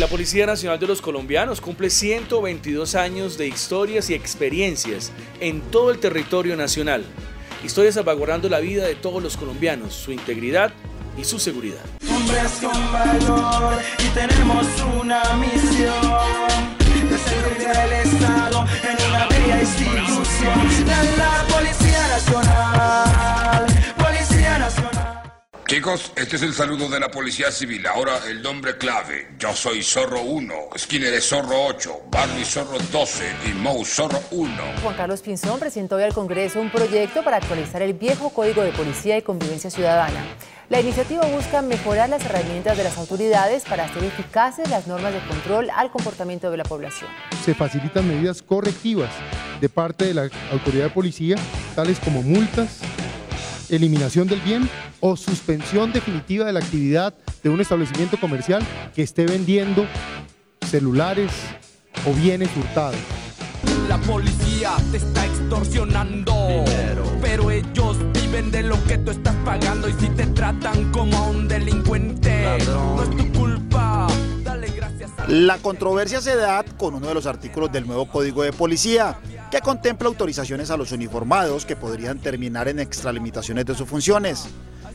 La Policía Nacional de los Colombianos cumple 122 años de historias y experiencias en todo el territorio nacional. Historias salvaguardando la vida de todos los colombianos, su integridad y su seguridad. Hombres con valor y tenemos una misión de servir Estado en una bella institución. La Policía Nacional. Chicos, este es el saludo de la Policía Civil. Ahora el nombre clave. Yo soy Zorro 1, Skinner es Zorro 8, Barney Zorro 12 y Moe Zorro 1. Juan Carlos Pinzón presentó hoy al Congreso un proyecto para actualizar el viejo Código de Policía y Convivencia Ciudadana. La iniciativa busca mejorar las herramientas de las autoridades para hacer eficaces las normas de control al comportamiento de la población. Se facilitan medidas correctivas de parte de la autoridad de policía, tales como multas, eliminación del bien o suspensión definitiva de la actividad de un establecimiento comercial que esté vendiendo celulares o bienes hurtados. La policía te está extorsionando, pero ellos viven de lo que tú estás pagando y si te tratan como a un delincuente, no es tu La controversia se da con uno de los artículos del nuevo Código de Policía, que contempla autorizaciones a los uniformados que podrían terminar en extralimitaciones de sus funciones.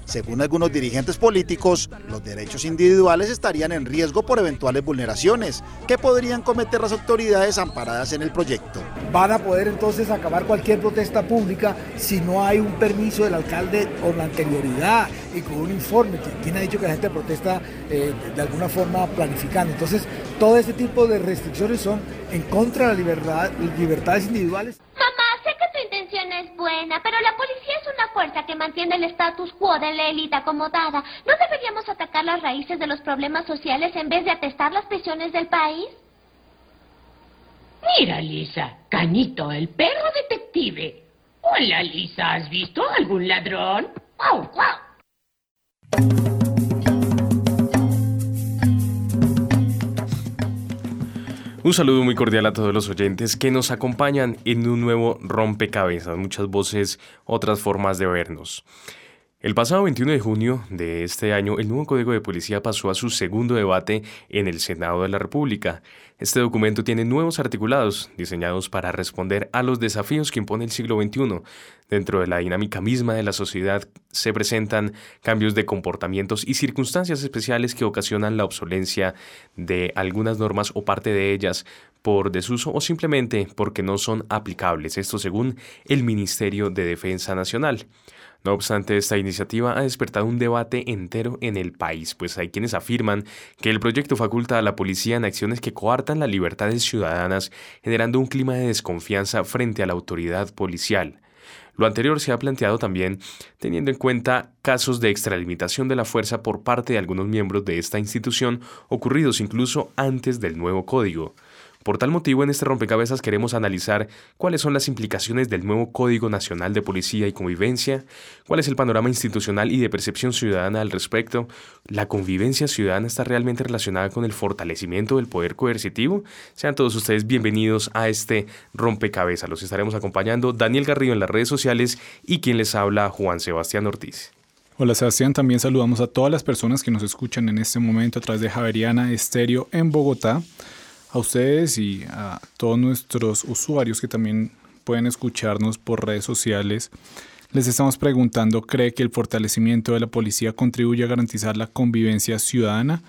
Según algunos dirigentes políticos, los derechos individuales estarían en riesgo por eventuales vulneraciones que podrían cometer las autoridades amparadas en el proyecto. Van a poder entonces acabar cualquier protesta pública si no hay un permiso del alcalde con anterioridad y con un informe. ¿Quién ha dicho que la gente protesta eh, de alguna forma planificando? Entonces, todo este tipo de restricciones son en contra de la libertad, libertades individuales. Mamá, sé que tu intención es buena, pero la policía es una fuerza que mantiene el status quo de la élite acomodada. ¿No deberíamos atacar las raíces de los problemas sociales en vez de atestar las prisiones del país? Mira, Lisa, Cañito, el perro detective. Hola, Lisa, ¿has visto algún ladrón? ¡Guau, guau! Un saludo muy cordial a todos los oyentes que nos acompañan en un nuevo rompecabezas, muchas voces, otras formas de vernos. El pasado 21 de junio de este año, el nuevo Código de Policía pasó a su segundo debate en el Senado de la República. Este documento tiene nuevos articulados diseñados para responder a los desafíos que impone el siglo XXI. Dentro de la dinámica misma de la sociedad se presentan cambios de comportamientos y circunstancias especiales que ocasionan la obsolencia de algunas normas o parte de ellas por desuso o simplemente porque no son aplicables. Esto según el Ministerio de Defensa Nacional. No obstante, esta iniciativa ha despertado un debate entero en el país, pues hay quienes afirman que el proyecto faculta a la policía en acciones que coartan las libertades ciudadanas, generando un clima de desconfianza frente a la autoridad policial. Lo anterior se ha planteado también teniendo en cuenta casos de extralimitación de la fuerza por parte de algunos miembros de esta institución ocurridos incluso antes del nuevo código. Por tal motivo, en este rompecabezas queremos analizar cuáles son las implicaciones del nuevo Código Nacional de Policía y Convivencia, cuál es el panorama institucional y de percepción ciudadana al respecto, la convivencia ciudadana está realmente relacionada con el fortalecimiento del poder coercitivo. Sean todos ustedes bienvenidos a este rompecabezas. Los estaremos acompañando Daniel Garrido en las redes sociales y quien les habla Juan Sebastián Ortiz. Hola Sebastián, también saludamos a todas las personas que nos escuchan en este momento a través de Javeriana Estéreo en Bogotá a ustedes y a todos nuestros usuarios que también pueden escucharnos por redes sociales. Les estamos preguntando, ¿cree que el fortalecimiento de la policía contribuye a garantizar la convivencia ciudadana?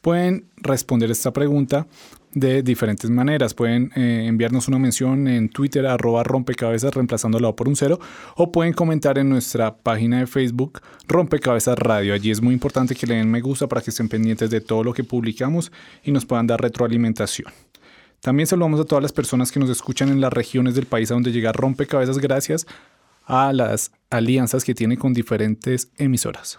Pueden responder esta pregunta de diferentes maneras. Pueden eh, enviarnos una mención en Twitter arroba rompecabezas reemplazándola por un cero o pueden comentar en nuestra página de Facebook Rompecabezas Radio. Allí es muy importante que le den me gusta para que estén pendientes de todo lo que publicamos y nos puedan dar retroalimentación. También saludamos a todas las personas que nos escuchan en las regiones del país a donde llega Rompecabezas gracias a las alianzas que tiene con diferentes emisoras.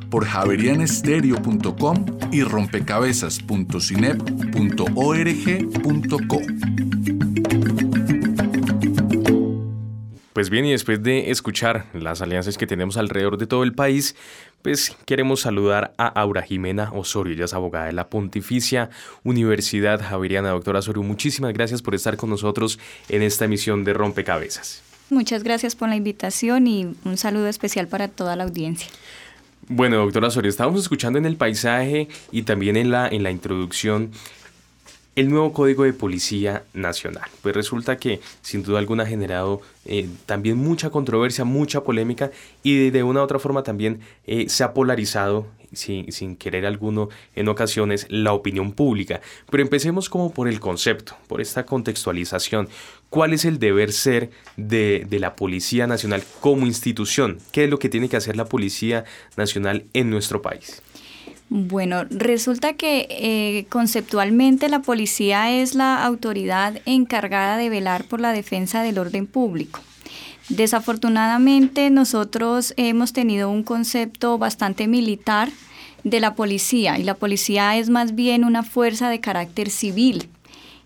por javerianestereo.com y rompecabezas.cinep.org.co. Pues bien, y después de escuchar las alianzas que tenemos alrededor de todo el país, pues queremos saludar a Aura Jimena Osorio, ella es abogada de la Pontificia Universidad Javeriana. Doctora Osorio, muchísimas gracias por estar con nosotros en esta emisión de Rompecabezas. Muchas gracias por la invitación y un saludo especial para toda la audiencia. Bueno, doctora Osorio, estábamos escuchando en el paisaje y también en la, en la introducción el nuevo Código de Policía Nacional. Pues resulta que sin duda alguna ha generado eh, también mucha controversia, mucha polémica y de, una u otra forma también eh, se ha polarizado sin, sin, querer alguno en ocasiones la opinión pública. Pero empecemos como por el concepto, por esta contextualización. ¿Cuál es el deber ser de, de la Policía Nacional como institución? ¿Qué es lo que tiene que hacer la Policía Nacional en nuestro país? Bueno, resulta que eh, conceptualmente la policía es la autoridad encargada de velar por la defensa del orden público. Desafortunadamente nosotros hemos tenido un concepto bastante militar de la policía y la policía es más bien una fuerza de carácter civil.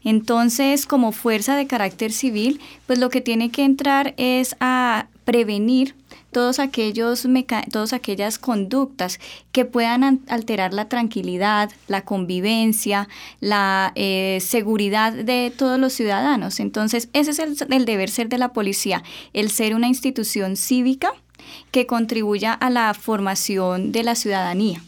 Entonces, como fuerza de carácter civil, pues lo que tiene que entrar es a prevenir todos aquellos todas aquellas conductas que puedan alterar la tranquilidad, la convivencia, la eh, seguridad de todos los ciudadanos. Entonces, ese es el, el deber ser de la policía, el ser una institución cívica que contribuya a la formación de la ciudadanía.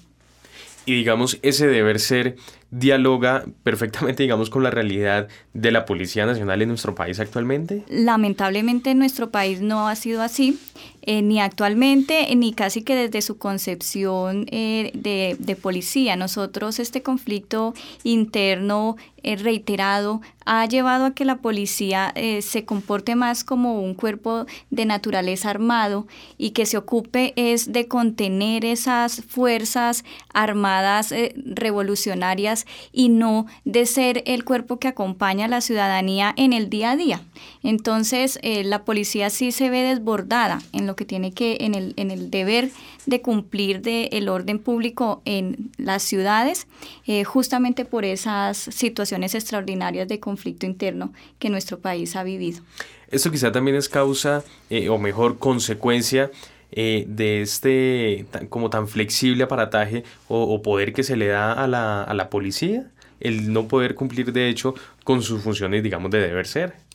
Y digamos, ese deber ser dialoga perfectamente, digamos, con la realidad de la Policía Nacional en nuestro país actualmente? Lamentablemente en nuestro país no ha sido así. Eh, ni actualmente, ni casi que desde su concepción eh, de, policía. Nosotros este conflicto interno eh, reiterado ha llevado a que la policía se comporte más como un cuerpo de naturaleza armado y que se ocupe es de contener esas fuerzas armadas revolucionarias y no de ser el cuerpo que acompaña a la ciudadanía en el día a día. Entonces, la policía sí se ve desbordada en lo que tiene que, en el, en el deber de cumplir de el orden público en las ciudades, eh, justamente por esas situaciones extraordinarias de conflicto interno que nuestro país ha vivido. Esto quizá también es causa, eh, o mejor, consecuencia eh, de este como tan flexible aparataje o, o, poder que se le da a la, a la policía, el no poder cumplir de hecho con sus funciones, digamos, de deber ser.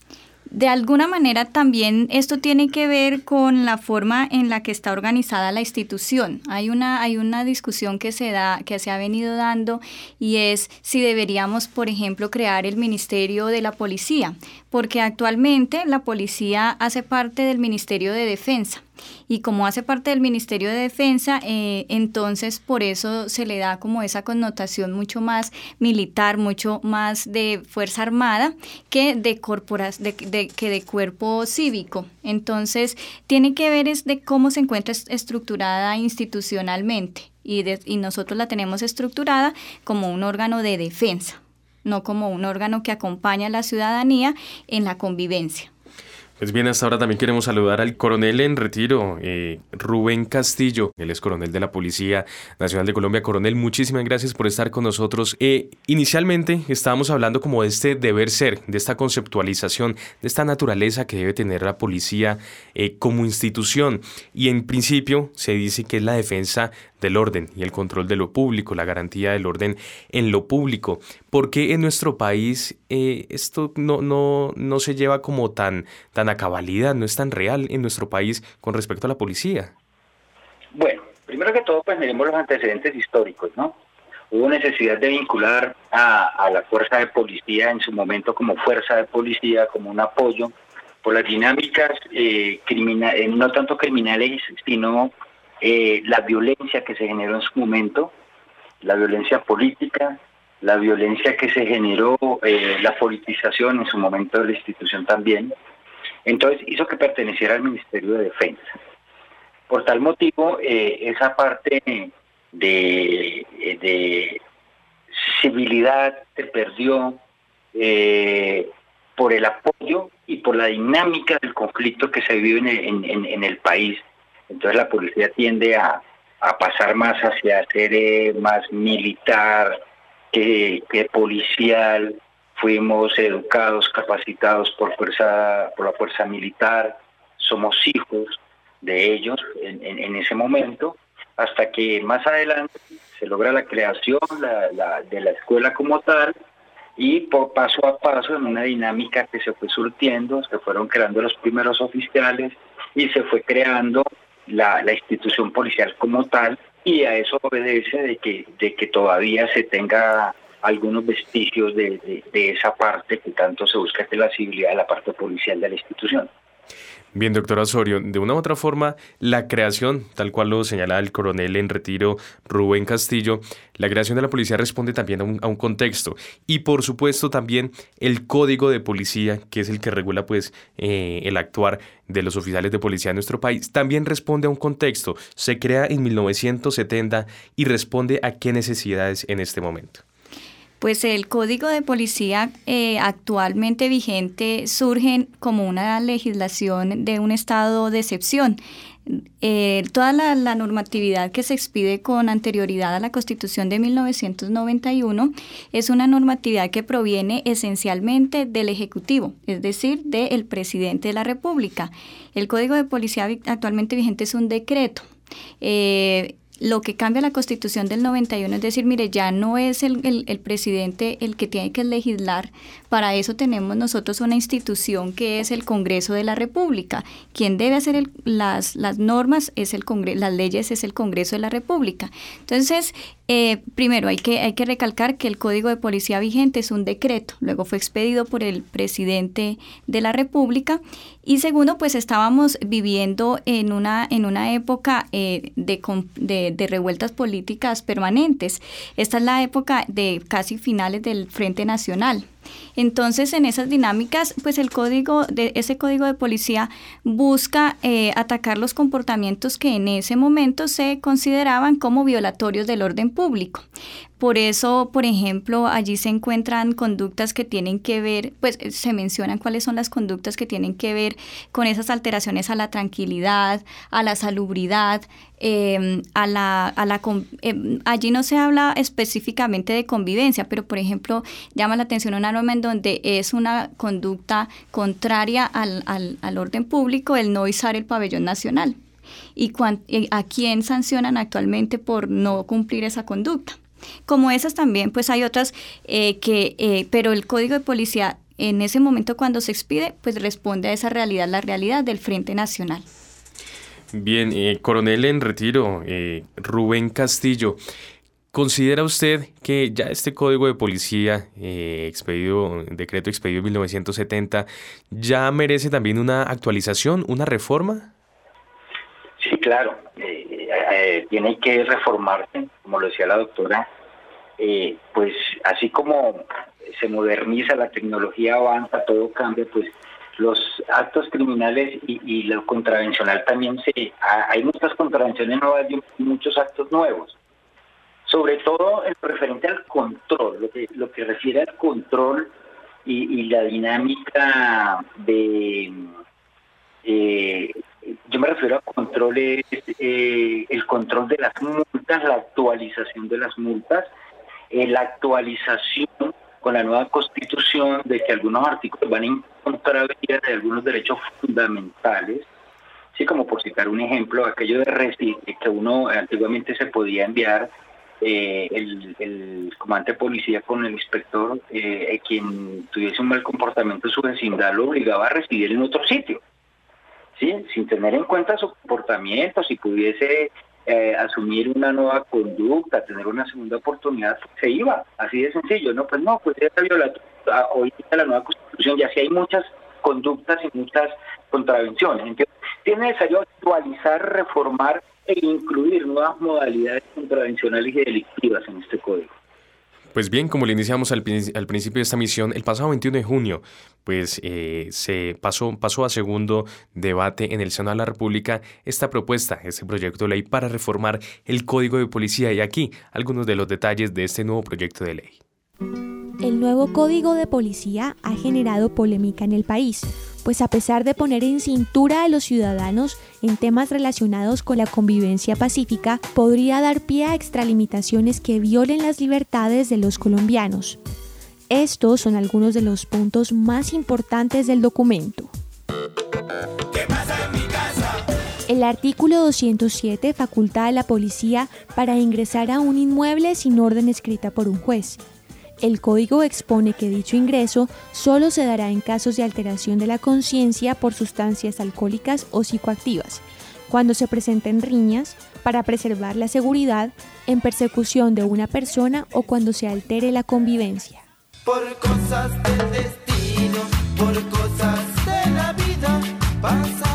De alguna manera también esto tiene que ver con la forma en la que está organizada la institución. Hay una, hay una discusión que se da, que se ha venido dando y es si deberíamos, por ejemplo, crear el Ministerio de la Policía, porque actualmente la policía hace parte del Ministerio de Defensa y como hace parte del Ministerio de Defensa, eh, entonces por eso se le da como esa connotación mucho más militar, mucho más de Fuerza Armada que de, de, que de cuerpo cívico. Entonces tiene que ver es de cómo se encuentra estructurada institucionalmente y, y nosotros la tenemos estructurada como un órgano de defensa no como un órgano que acompaña a la ciudadanía en la convivencia. Pues bien, hasta ahora también queremos saludar al coronel en retiro, eh, Rubén Castillo. Él es coronel de la Policía Nacional de Colombia. Coronel, muchísimas gracias por estar con nosotros. Eh, inicialmente estábamos hablando como de este deber ser, de esta conceptualización, de esta naturaleza que debe tener la policía eh, como institución. Y en principio se dice que es la defensa del orden y el control de lo público, la garantía del orden en lo público. ¿Por qué en nuestro país esto no, no, no se lleva como tan, tan a cabalidad, no es tan real en nuestro país con respecto a la policía? Bueno, primero que todo, pues miremos los antecedentes históricos, ¿no? Hubo necesidad de vincular a, la fuerza de policía en su momento como fuerza de policía, como un apoyo por las dinámicas eh, eh no tanto criminales, sino eh, la violencia que se generó en su momento, la violencia política, la violencia que se generó, eh, la politización en su momento de la institución también. Entonces hizo que perteneciera al Ministerio de Defensa. Por tal motivo, eh, esa parte de, de civilidad se perdió eh, por el apoyo y por la dinámica del conflicto que se vive en, el país. Entonces la policía tiende a, pasar más hacia ser eh, más militar que, policial. Fuimos educados, capacitados por fuerza, por la fuerza militar. Somos hijos de ellos en, ese momento, hasta que más adelante se logra la creación de la escuela como tal y por paso a paso en una dinámica que se fue surtiendo, se fueron creando los primeros oficiales y se fue creando la, institución policial como tal y a eso obedece de que, de que todavía se tenga algunos vestigios de, de esa parte que tanto se busca que la civilidad de la parte policial de la institución. Bien, doctor Osorio, de una u otra forma, la creación, tal cual lo señala el coronel en retiro Rubén Castillo, la creación de la policía responde también a un, contexto y por supuesto también el código de policía, que es el que regula pues eh, el actuar de los oficiales de policía en nuestro país, también responde a un contexto. Se crea en 1970 y responde a qué necesidades en este momento. Pues el código de policía eh, actualmente vigente surge como una legislación de un estado de excepción. Eh, toda la, normatividad que se expide con anterioridad a la Constitución de 1991 es una normatividad que proviene esencialmente del Ejecutivo, es decir, del presidente de la República. El Código de Policía actualmente vigente es un decreto. Eh, lo que cambia la constitución del 91 es decir, mire, ya no es el, el, presidente el que tiene que legislar, para eso tenemos nosotros una institución que es el Congreso de la República. Quien debe hacer las, las normas es el Congreso, las leyes es el Congreso de la República. Entonces, eh, primero, hay que, hay que recalcar que el Código de Policía vigente es un decreto, luego fue expedido por el presidente de la República y segundo, pues estábamos viviendo en una, en una época eh, de, de, revueltas políticas permanentes. Esta es la época de casi finales del Frente Nacional. Entonces, en esas dinámicas, pues el código de ese código de policía busca eh, atacar los comportamientos que en ese momento se consideraban como violatorios del orden público. Por eso, por ejemplo, allí se encuentran conductas que tienen que ver, pues se mencionan cuáles son las conductas que tienen que ver con esas alteraciones a la tranquilidad, a la salubridad, em, a la, a la em, allí no se habla específicamente de convivencia, pero por ejemplo llama la atención una norma en donde es una conducta contraria al, al, orden público el no izar el pabellón nacional. ¿Y a quién sancionan actualmente por no cumplir esa conducta? Como esas también, pues hay otras eh, que, eh, pero el código de policía en ese momento cuando se expide, pues responde a esa realidad, la realidad del Frente Nacional. Bien, eh, coronel en retiro, Rubén Castillo, ¿considera usted que ya este código de policía, expedido, decreto expedido en 1970, ya merece también una actualización, una reforma? Sí, claro. Eh, tiene que reformarse, como lo decía la doctora, eh, pues así como se moderniza, la tecnología avanza, todo cambia, pues los actos criminales y, lo contravencional también se... Hay muchas contravenciones nuevas y muchos actos nuevos. Sobre todo en referente al control, lo que, lo que refiere al control y, la dinámica de... Eh, yo me refiero a controles, eh, el control de las multas, la actualización de las multas, eh, la actualización con la nueva constitución de que algunos artículos van en contravía de algunos derechos fundamentales, sí, como por citar un ejemplo, aquello de que uno antiguamente se podía enviar eh, el, el, comandante de policía con el inspector, quien tuviese un mal comportamiento en su vecindad lo obligaba a residir en otro sitio. Sin tener en cuenta su comportamiento, si pudiese eh, asumir una nueva conducta, tener una segunda oportunidad, se iba, así de sencillo, ¿no? Pues no, pues ya está hoy la nueva constitución, ya sí hay muchas conductas y muchas contravenciones. Entonces, tiene necesario actualizar, reformar e incluir nuevas modalidades contravencionales y delictivas en este código. Pues bien, como le iniciamos al, principio de esta misión, el pasado 21 de junio, pues eh, se pasó, pasó a segundo debate en el Senado de la República esta propuesta, este proyecto de ley para reformar el Código de Policía. Y aquí algunos de los detalles de este nuevo proyecto de ley. El nuevo Código de Policía ha generado polémica en el país pues a pesar de poner en cintura a los ciudadanos en temas relacionados con la convivencia pacífica, podría dar pie a extralimitaciones que violen las libertades de los colombianos. Estos son algunos de los puntos más importantes del documento. El artículo 207 faculta a la policía para ingresar a un inmueble sin orden escrita por un juez el código expone que dicho ingreso solo se dará en casos de alteración de la conciencia por sustancias alcohólicas o psicoactivas, cuando se presenten riñas, para preservar la seguridad, en persecución de una persona o cuando se altere la convivencia. Por cosas del destino, por cosas de la vida, pasaba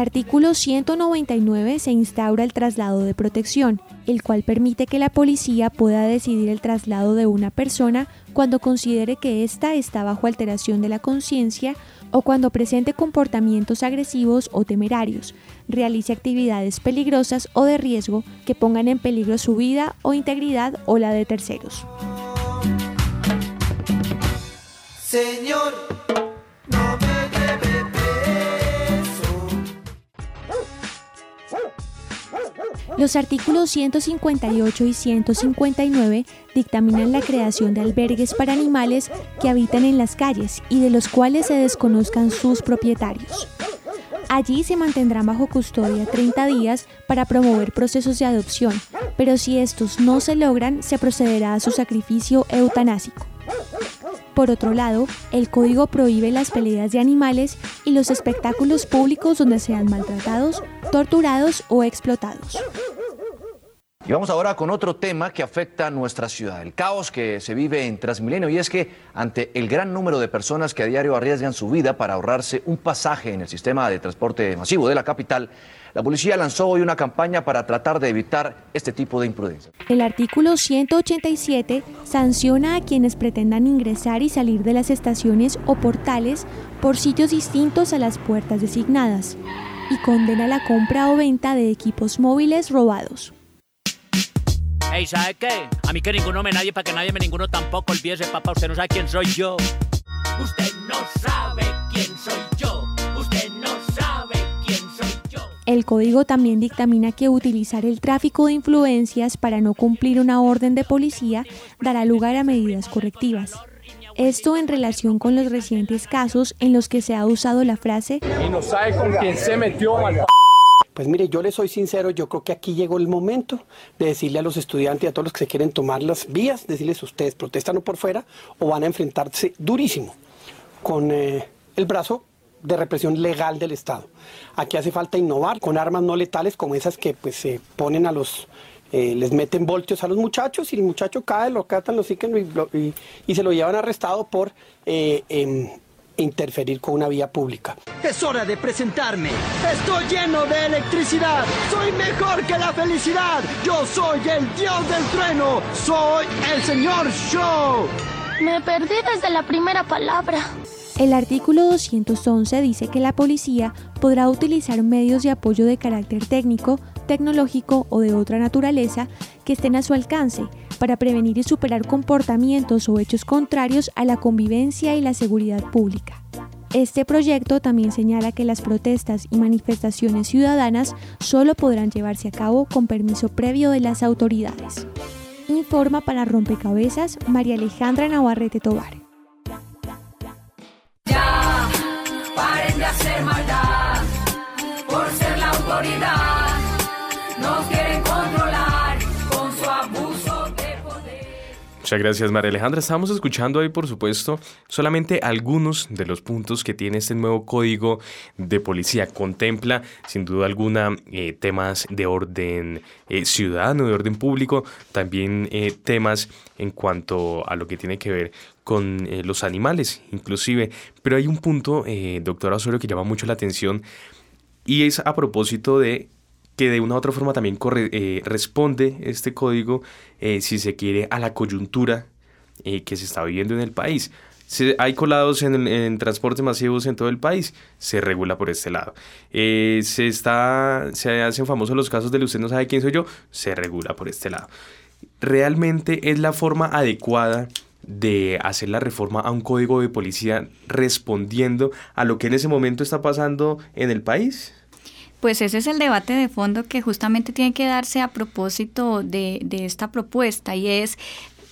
artículo 199 se instaura el traslado de protección, el cual permite que la policía pueda decidir el traslado de una persona cuando considere que ésta está bajo alteración de la conciencia o cuando presente comportamientos agresivos o temerarios, realice actividades peligrosas o de riesgo que pongan en peligro su vida o integridad o la de terceros. Señor, Los artículos 158 y 159 dictaminan la creación de albergues para animales que habitan en las calles y de los cuales se desconozcan sus propietarios. Allí se mantendrán bajo custodia 30 días para promover procesos de adopción, pero si estos no se logran, se procederá a su sacrificio eutanásico. Por otro lado, el código prohíbe las peleas de animales y los espectáculos públicos donde sean maltratados, torturados o explotados. Y vamos ahora con otro tema que afecta a nuestra ciudad, el caos que se vive en Transmilenio. Y es que ante el gran número de personas que a diario arriesgan su vida para ahorrarse un pasaje en el sistema de transporte masivo de la capital, la policía lanzó hoy una campaña para tratar de evitar este tipo de imprudencia. El artículo 187 sanciona a quienes pretendan ingresar y salir de las estaciones o portales por sitios distintos a las puertas designadas y condena la compra o venta de equipos móviles robados. Hey, ¿sabe qué? A mí que ninguno me nadie para que nadie me ninguno tampoco. Olvídese, papá, usted no sabe quién soy yo. Usted no sabe quién soy yo. Usted no sabe el código también dictamina que utilizar el tráfico de influencias para no cumplir una orden de policía dará lugar a medidas correctivas. Esto en relación con los recientes casos en los que se ha usado la frase y no sabe con quién se metió pues mire, yo le soy sincero, yo creo que aquí llegó el momento de decirle a los estudiantes y a todos los que se quieren tomar las vías, decirles ustedes protestan o por fuera o van a enfrentarse durísimo con eh, el brazo de represión legal del Estado. Aquí hace falta innovar con armas no letales como esas que pues se ponen a los eh, les meten voltios a los muchachos y el muchacho cae, lo catan, lo siguen y, y, se lo llevan arrestado por eh, em, interferir con una vía pública. Es hora de presentarme. Estoy lleno de electricidad. Soy mejor que la felicidad. Yo soy el dios del trueno. Soy el señor Show. Me perdí desde la primera palabra. El artículo 211 dice que la policía podrá utilizar medios de apoyo de carácter técnico, tecnológico o de otra naturaleza que estén a su alcance para prevenir y superar comportamientos o hechos contrarios a la convivencia y la seguridad pública. Este proyecto también señala que las protestas y manifestaciones ciudadanas solo podrán llevarse a cabo con permiso previo de las autoridades. Informa para Rompecabezas María Alejandra Navarrete Tobar. Muchas gracias, María Alejandra. Estamos escuchando ahí, por supuesto, solamente algunos de los puntos que tiene este nuevo código de policía. Contempla, sin duda alguna, eh, temas de orden eh, ciudadano, de orden público, también eh, temas en cuanto a lo que tiene que ver con los animales, inclusive. Pero hay un punto, doctora Osorio, que llama mucho la atención y es a propósito de que de una u otra forma también eh, responde este código, eh, si se quiere, a la coyuntura eh, que se está viviendo en el país. Si hay colados en, en, transportes masivos en todo el país, se regula por este lado. se, está, se hacen famosos los casos de usted no sabe quién soy yo, se regula por este lado. ¿Realmente es la forma adecuada de hacer la reforma a un código de policía respondiendo a lo que en ese momento está pasando en el país? Pues ese es el debate de fondo que justamente tiene que darse a propósito de, esta propuesta y es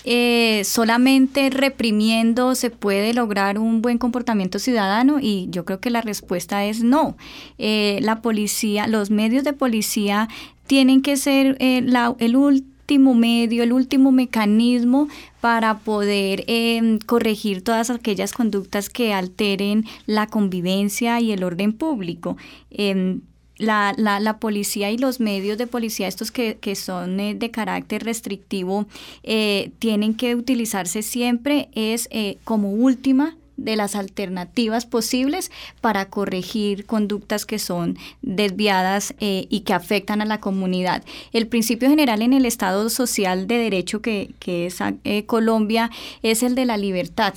eh, solamente reprimiendo se puede lograr un buen comportamiento ciudadano y yo creo que la respuesta es no. Eh, la policía, los medios de policía tienen que ser eh, el último medio, el último mecanismo para poder em, corregir todas aquellas conductas que alteren la convivencia y el orden público. Em, la, la, la, policía y los medios de policía, estos que, que son eh, de carácter restrictivo, eh, tienen que utilizarse siempre es eh, como última de las alternativas posibles para corregir conductas que son desviadas eh, y que afectan a la comunidad. El principio general en el Estado social de derecho que, que es eh, Colombia es el de la libertad.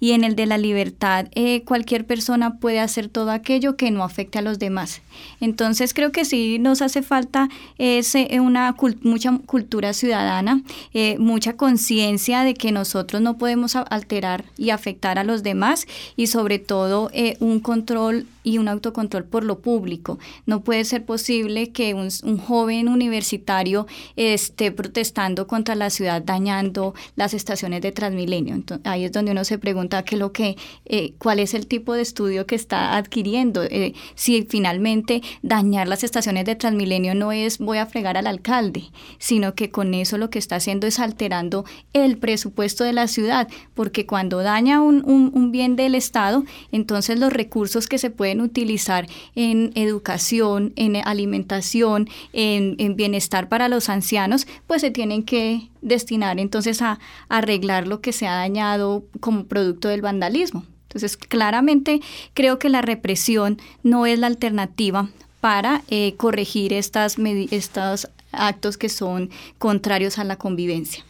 Y en el de la libertad eh, cualquier persona puede hacer todo aquello que no afecte a los demás. Entonces creo que sí nos hace falta una mucha cultura ciudadana, mucha conciencia de que nosotros no podemos alterar y afectar a los demás y sobre todo eh, un control y un autocontrol por lo público. No puede ser posible que un, joven universitario esté protestando contra la ciudad dañando las estaciones de Transmilenio. Entonces, ahí es donde uno se pregunta qué lo que, eh, cuál es el tipo de estudio que está adquiriendo. Eh, si finalmente dañar las estaciones de Transmilenio no es voy a fregar al alcalde, sino que con eso lo que está haciendo es alterando el presupuesto de la ciudad, porque cuando daña un, un bien del Estado, entonces los recursos que se pueden utilizar en educación, en alimentación, en, bienestar para los ancianos, pues se tienen que destinar entonces a, arreglar lo que se ha dañado como producto del vandalismo. Entonces, claramente creo que la represión no es la alternativa para eh, corregir estas estos actos que son contrarios a la convivencia.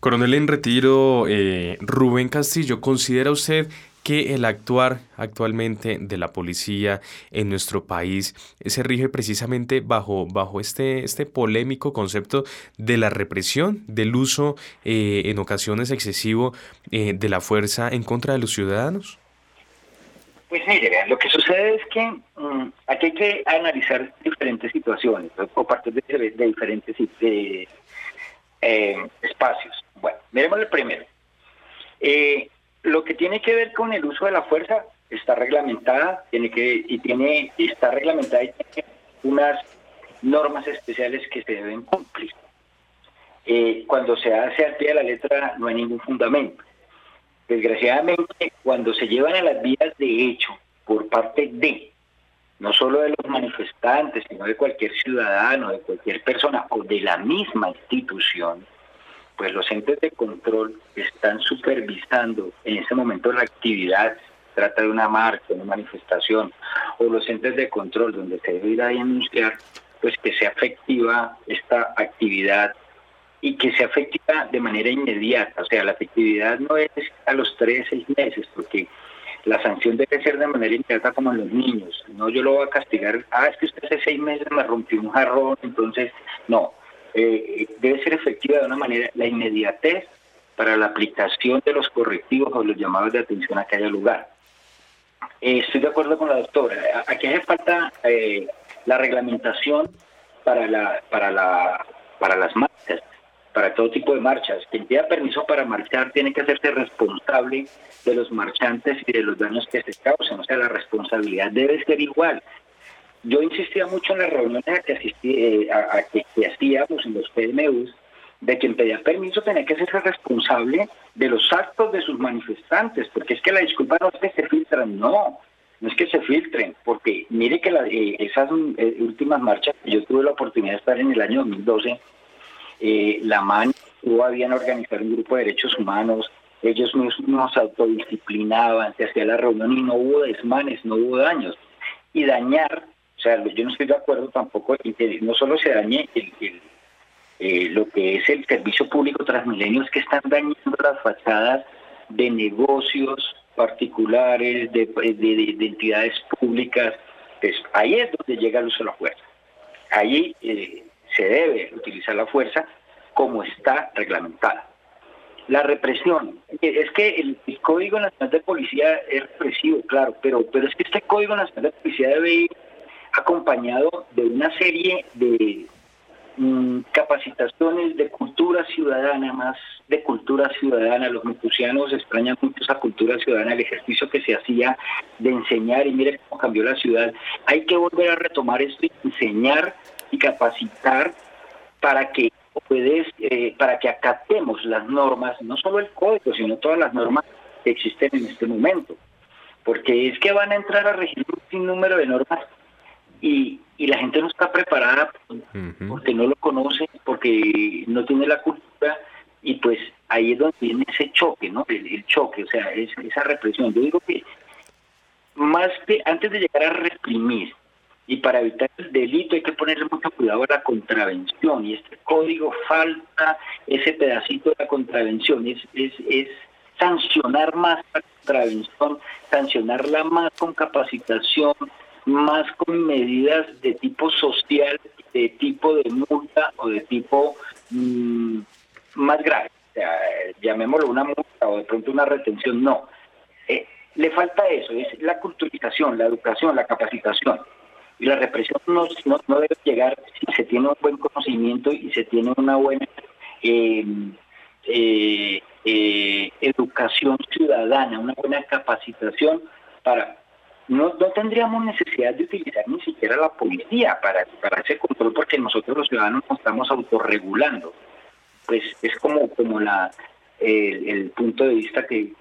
Coronel en retiro, eh, Rubén Castillo, ¿considera usted que el actuar actualmente de la policía en nuestro país se rige precisamente bajo, bajo este, este polémico concepto de la represión, del uso eh, en ocasiones excesivo eh, de la fuerza en contra de los ciudadanos? Pues mire, lo que sucede es que mm, aquí hay que analizar diferentes situaciones o partes de, diferentes eh, espacios. Bueno, miremos el primero. Lo que tiene que ver con el uso de la fuerza está reglamentada, tiene que y tiene está reglamentada y tiene unas normas especiales que se deben cumplir. Eh, cuando se hace al pie de la letra no hay ningún fundamento. Desgraciadamente, cuando se llevan a las vías de hecho por parte de, no solo de los manifestantes, sino de cualquier ciudadano, de cualquier persona o de la misma institución, pues los entes de control están supervisando en ese momento la actividad, trata de una marcha, una manifestación, o los entes de control donde se debe ir a denunciar, pues que sea efectiva esta actividad y que sea efectiva de manera inmediata. O sea, la efectividad no es a los tres, seis meses, porque la sanción debe ser de manera inmediata como en los niños. No, yo lo voy a castigar, ah, es que usted hace seis meses me rompió un jarrón, entonces, no, eh, debe ser efectiva de una manera la inmediatez para la aplicación de los correctivos o los llamados de atención a que haya lugar. Eh, estoy de acuerdo con la doctora. Aquí hace falta eh, la reglamentación para, la, para, la, para las marchas, para todo tipo de marchas. Quien pida permiso para marchar tiene que hacerse responsable de los marchantes y de los daños que se causan. O sea, la responsabilidad debe ser igual yo insistía mucho en las reuniones a que, asistí, eh, a, que, hacíamos en los PMUs de quien pedía permiso tenía que ser responsable de los actos de sus manifestantes, porque es que la disculpa no es que se filtran, no, no es que se filtren, porque mire que eh, esas eh, últimas marchas, yo tuve la oportunidad de estar en el año 2012, eh, la MAN estuvo a bien organizar un grupo de derechos humanos, ellos nos autodisciplinaban, se hacía la reunión y no hubo desmanes, no hubo daños. Y dañar, o sea, yo no estoy de acuerdo tampoco en que no solo se dañe eh, lo que es el servicio público transmilenio, es que están dañando las fachadas de negocios particulares, de, entidades públicas. Pues ahí es donde llega el uso de la fuerza. Ahí eh, se debe utilizar la fuerza como está reglamentada. La represión, es que el, Código Nacional de Policía es represivo, claro, pero, pero es que este Código Nacional de Policía debe ir acompañado de una serie de mm, capacitaciones de cultura ciudadana, más de cultura ciudadana. Los mecusianos extrañan mucho esa cultura ciudadana, el ejercicio que se hacía de enseñar y mire cómo cambió la ciudad. Hay que volver a retomar esto y enseñar y capacitar para que puedes, eh, para que acatemos las normas, no solo el código, sino todas las normas que existen en este momento. Porque es que van a entrar a regir un sinnúmero de normas y, y la gente no está preparada porque no lo conoce, porque no tiene la cultura y pues ahí es donde viene ese choque, ¿no? El, choque, o sea, esa represión. Yo digo que más que antes de llegar a reprimir, y para evitar el delito hay que ponerle mucho cuidado a la contravención y este código falta ese pedacito de la contravención, es, es, es sancionar más la contravención, sancionarla más con capacitación, más con medidas de tipo social, de tipo de multa o de tipo mm, más grave. O sea, llamémoslo una multa o de pronto una retención, no. Eh, le falta eso, es la culturización, la educación, la capacitación. Y la represión no, no, debe llegar si se tiene un buen conocimiento y se tiene una buena eh, eh, educación ciudadana, una buena capacitación para... No, no tendríamos necesidad de utilizar ni siquiera la policía para, para ese control porque nosotros los ciudadanos nos estamos autorregulando. Pues es como, como la, el punto de vista que,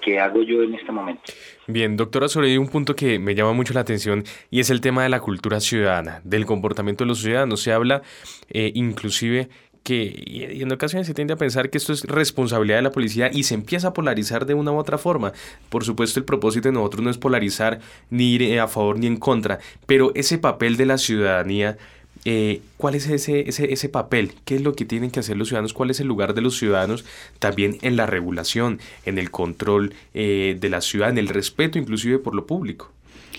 que, hago yo en este momento. Bien, doctora Sorey, un punto que me llama mucho la atención y es el tema de la cultura ciudadana, del comportamiento de los ciudadanos. Se habla eh, inclusive que y en ocasiones se tiende a pensar que esto es responsabilidad de la policía y se empieza a polarizar de una u otra forma. Por supuesto, el propósito de nosotros no es polarizar ni ir a favor ni en contra, pero ese papel de la ciudadanía eh, ¿Cuál es ese, ese, ese papel? ¿Qué es lo que tienen que hacer los ciudadanos? ¿Cuál es el lugar de los ciudadanos también en la regulación, en el control eh, de la ciudad, en el respeto inclusive por lo público?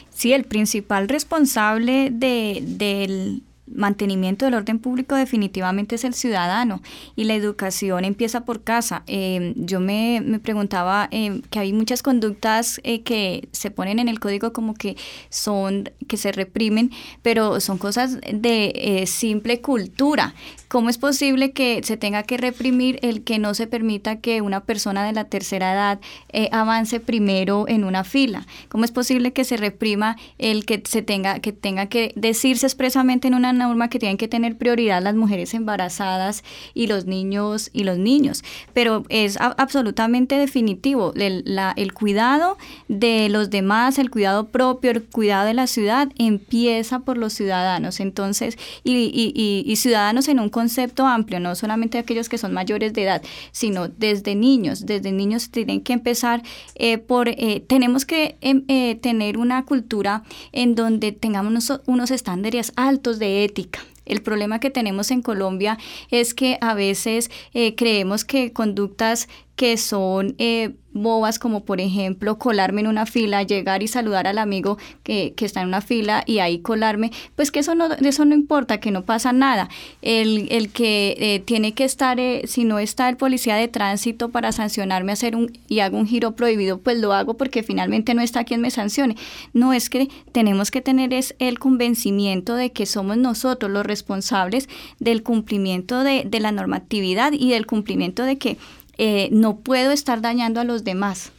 Sí, el principal responsable de, del mantenimiento del orden público definitivamente es el ciudadano y la educación empieza por casa. Em, yo me, preguntaba em, que hay muchas conductas eh, que se ponen en el código como que son, que se reprimen, pero son cosas de eh, simple cultura. ¿Cómo es posible que se tenga que reprimir el que no se permita que una persona de la tercera edad eh, avance primero en una fila? ¿Cómo es posible que se reprima el que se tenga que tenga que decirse expresamente en una norma que tienen que tener prioridad las mujeres embarazadas y los niños y los niños? Pero es absolutamente definitivo el, cuidado de los demás, el cuidado propio, el cuidado de la ciudad empieza por los ciudadanos. Entonces, y, ciudadanos en un concepto amplio, no solamente aquellos que son mayores de edad, sino desde niños. Desde niños tienen que empezar eh, por, eh, tenemos que em, eh, tener una cultura en donde tengamos unos estándares altos de ética. El problema que tenemos en Colombia es que a veces creemos que conductas que son eh, bobas como por ejemplo colarme en una fila, llegar y saludar al amigo que, está en una fila y ahí colarme, pues que eso no, eso no importa, que no pasa nada. El, el que eh, tiene que estar, eh, si no está el policía de tránsito para sancionarme hacer un, y hago un giro prohibido, pues lo hago porque finalmente no está quien me sancione. No es que tenemos que tener es el convencimiento de que somos nosotros los responsables del cumplimiento de, de la normatividad y del cumplimiento de que eh, no puedo estar dañando a los demás.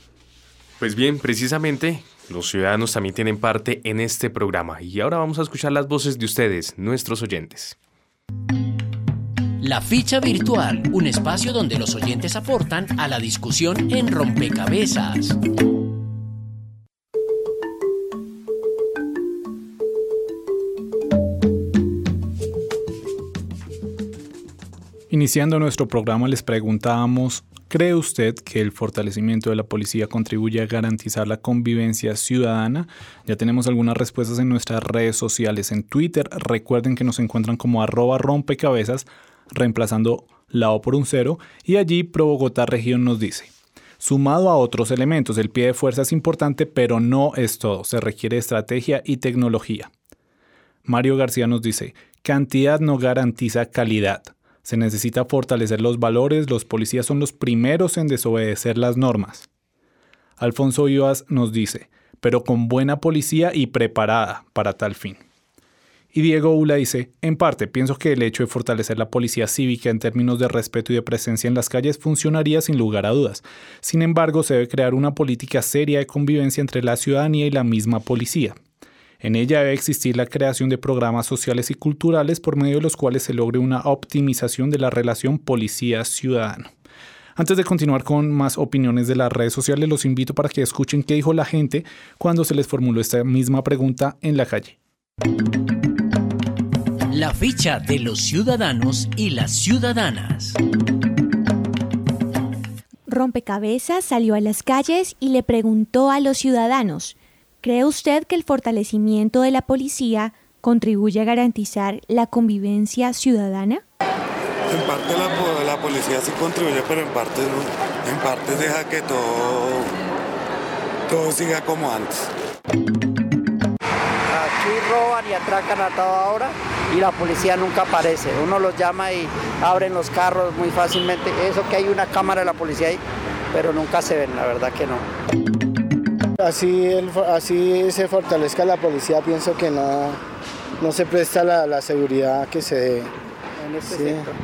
Pues bien, precisamente los ciudadanos también tienen parte en este programa y ahora vamos a escuchar las voces de ustedes, nuestros oyentes. La ficha virtual, un espacio donde los oyentes aportan a la discusión en rompecabezas. Iniciando nuestro programa les preguntábamos, ¿cree usted que el fortalecimiento de la policía contribuye a garantizar la convivencia ciudadana? Ya tenemos algunas respuestas en nuestras redes sociales. En Twitter recuerden que nos encuentran como arroba rompecabezas, reemplazando la O por un cero, y allí Pro Bogotá Región nos dice. Sumado a otros elementos, el pie de fuerza es importante, pero no es todo. Se requiere estrategia y tecnología. Mario García nos dice, cantidad no garantiza calidad. Se necesita fortalecer los valores, los policías son los primeros en desobedecer las normas. Alfonso Vivas nos dice, pero con buena policía y preparada para tal fin. Y Diego Ula dice, en parte, pienso que el hecho de fortalecer la policía cívica en términos de respeto y de presencia en las calles funcionaría sin lugar a dudas. Sin embargo, se debe crear una política seria de convivencia entre la ciudadanía y la misma policía. En ella debe existir la creación de programas sociales y culturales por medio de los cuales se logre una optimización de la relación policía-ciudadano. Antes de continuar con más opiniones de las redes sociales, los invito para que escuchen qué dijo la gente cuando se les formuló esta misma pregunta en la calle. La ficha de los ciudadanos y las ciudadanas. Rompecabezas salió a las calles y le preguntó a los ciudadanos, ¿Cree usted que el fortalecimiento de la policía contribuye a garantizar la convivencia ciudadana? En parte la, la policía sí contribuye, pero en parte no. En parte deja que todo, todo siga como antes. Aquí roban y atracan a toda hora y la policía nunca aparece. Uno los llama y abren los carros muy fácilmente. Eso que hay una cámara de la policía ahí, pero nunca se ven, la verdad que no. Así, así se fortalezca la policía, pienso que no, no se presta la, seguridad que se debe. En este sector.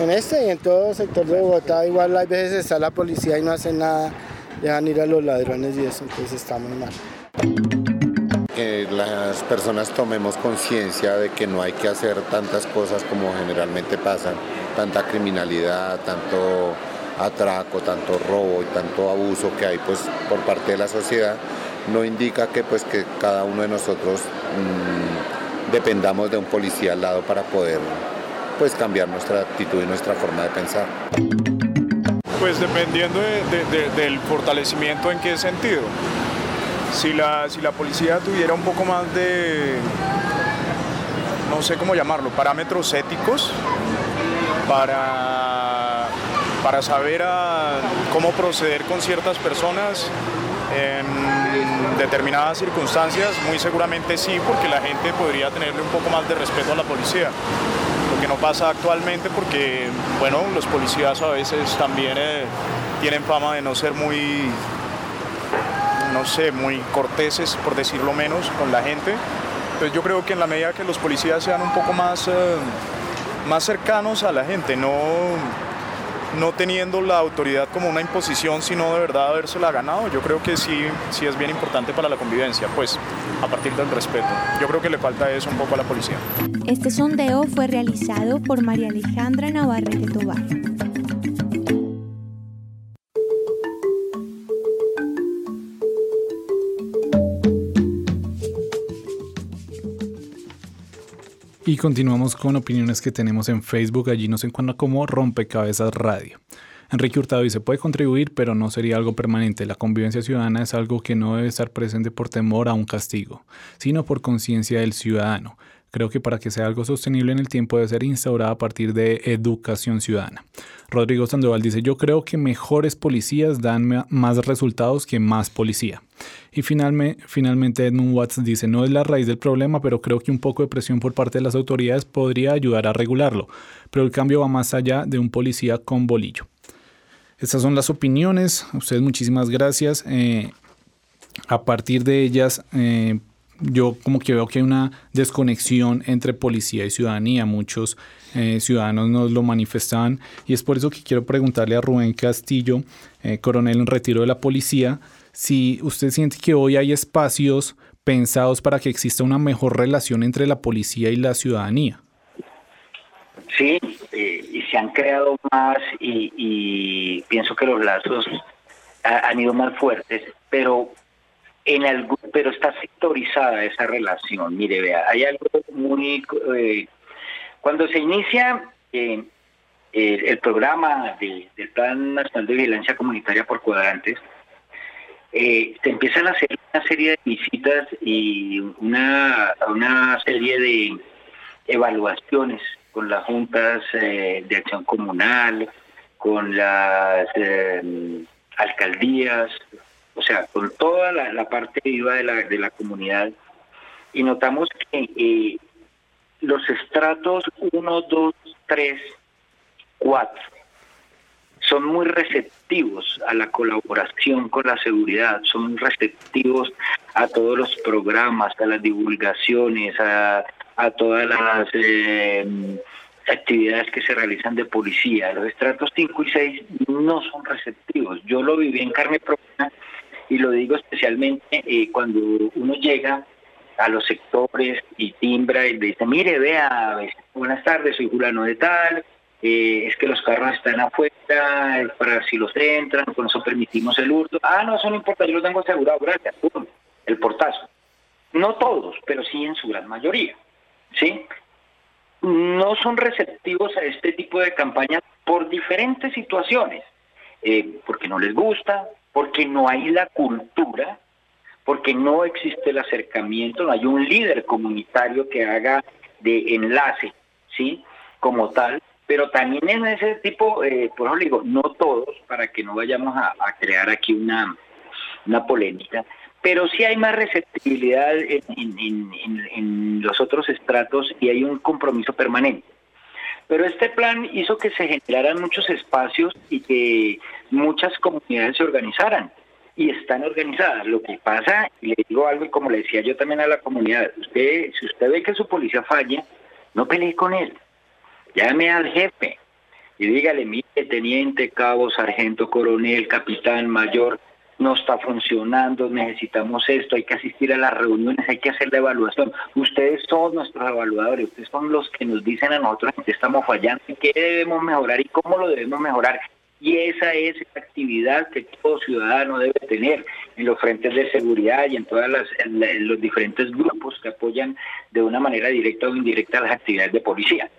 En este y en todo el sector de Bogotá, igual hay veces está la policía y no hacen nada, dejan ir a los ladrones y eso, entonces está muy mal. Que las personas tomemos conciencia de que no hay que hacer tantas cosas como generalmente pasan, tanta criminalidad, tanto atraco, tanto robo y tanto abuso que hay pues por parte de la sociedad, no indica que pues que cada uno de nosotros mm, dependamos de un policía al lado para poder pues cambiar nuestra actitud y nuestra forma de pensar. Pues dependiendo del fortalecimiento en qué sentido. Si la, si la policía tuviera un poco más de, no sé cómo llamarlo, parámetros éticos para para saber cómo proceder con ciertas personas en determinadas circunstancias, muy seguramente sí, porque la gente podría tenerle un poco más de respeto a la policía. Lo que no pasa actualmente porque, bueno, los policías a veces también eh, tienen fama de no ser muy, no sé, muy corteses, por decirlo menos, con la gente. Entonces yo creo que en la medida que los policías sean un poco más, eh, más cercanos a la gente, no no teniendo la autoridad como una imposición, sino de verdad habérsela ganado, yo creo que sí, sí es bien importante para la convivencia, pues a partir del respeto. Yo creo que le falta eso un poco a la policía. Este sondeo fue realizado por María Alejandra Navarrete Tobar. Y continuamos con opiniones que tenemos en Facebook. Allí nos encuentra como Rompecabezas Radio. Enrique Hurtado dice, puede contribuir, pero no sería algo permanente. La convivencia ciudadana es algo que no debe estar presente por temor a un castigo, sino por conciencia del ciudadano. Creo que para que sea algo sostenible en el tiempo debe ser instaurada a partir de educación ciudadana. Rodrigo Sandoval dice, yo creo que mejores policías dan más resultados que más policía. Y finalmente, finalmente Edmund Watts dice, no es la raíz del problema, pero creo que un poco de presión por parte de las autoridades podría ayudar a regularlo. Pero el cambio va más allá de un policía con bolillo. Estas son las opiniones. Ustedes muchísimas gracias. Eh, a partir de ellas, eh, yo como que veo que hay una desconexión entre policía y ciudadanía. Muchos eh, ciudadanos nos lo manifestaban y es por eso que quiero preguntarle a Rubén Castillo, eh, coronel en retiro de la policía, si usted siente que hoy hay espacios pensados para que exista una mejor relación entre la policía y la ciudadanía. Sí, eh, y se han creado más y, pienso que los lazos han ido más fuertes, pero en algún, pero está sectorizada esa relación. Mire, vea, hay algo muy eh, cuando se inicia eh, el, programa del Plan Nacional de Vigilancia Comunitaria por Cuadrantes, eh, se empiezan a hacer una serie de visitas y una, una serie de evaluaciones con las juntas eh, de acción comunal, con las alcaldías, o sea, con toda la, parte viva de la, de la comunidad. Y notamos que los estratos 1, 2, 3, 4 son muy receptivos a la colaboración con la seguridad, son receptivos a todos los programas, a las divulgaciones, a, todas las eh, actividades que se realizan de policía. Los estratos 5 y 6 no son receptivos. Yo lo viví en carne propia y lo digo especialmente eh, cuando uno llega a los sectores y timbra y dice, mire, vea, buenas tardes, soy Julano de tal, eh, es que los carros están afuera, para si los entran, con eso permitimos el hurto. Ah, no, eso no importa, yo lo tengo asegurado, gracias, el portazo. No todos, pero sí en su gran mayoría, ¿sí? No son receptivos a este tipo de campañas por diferentes situaciones, eh, porque no les gusta, porque no hay la cultura, porque no existe el acercamiento, no hay un líder comunitario que haga de enlace, ¿sí? Como tal, pero también en ese tipo, eh, por ejemplo, digo, no todos, para que no vayamos a, crear aquí una, una polémica, pero sí hay más receptibilidad en, los otros estratos y hay un compromiso permanente. Pero este plan hizo que se generaran muchos espacios y que muchas comunidades se organizaran y están organizadas. Lo que pasa, y le digo algo, y como le decía yo también a la comunidad, usted, si usted ve que su policía falla, no pelee con él Llame al jefe y dígale, mire, teniente, cabo, sargento, coronel, capitán, mayor, no está funcionando, necesitamos esto, hay que asistir a las reuniones, hay que hacer la evaluación. Ustedes son nuestros evaluadores, ustedes son los que nos dicen a nosotros que estamos fallando y qué debemos mejorar y cómo lo debemos mejorar. Y esa es la actividad que todo ciudadano debe tener en los frentes de seguridad y en todos los diferentes grupos que apoyan de una manera directa o indirecta las actividades de policía.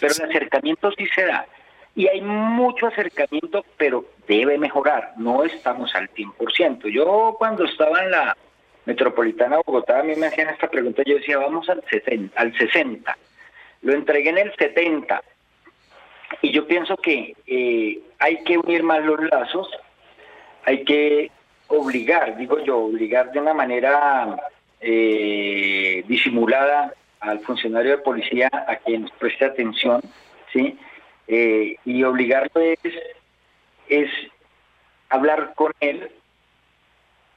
Pero el acercamiento sí se da. Y hay mucho acercamiento, pero debe mejorar. No estamos al 100%. Yo cuando estaba en la metropolitana Bogotá, a mí me hacían esta pregunta, yo decía, vamos al 60. Al 60. Lo entregué en el 70. Y yo pienso que eh, hay que unir más los lazos, hay que obligar, digo yo, obligar de una manera eh, disimulada al funcionario de policía a quien preste atención, ¿sí? Eh, y obligarlo es, es hablar con él,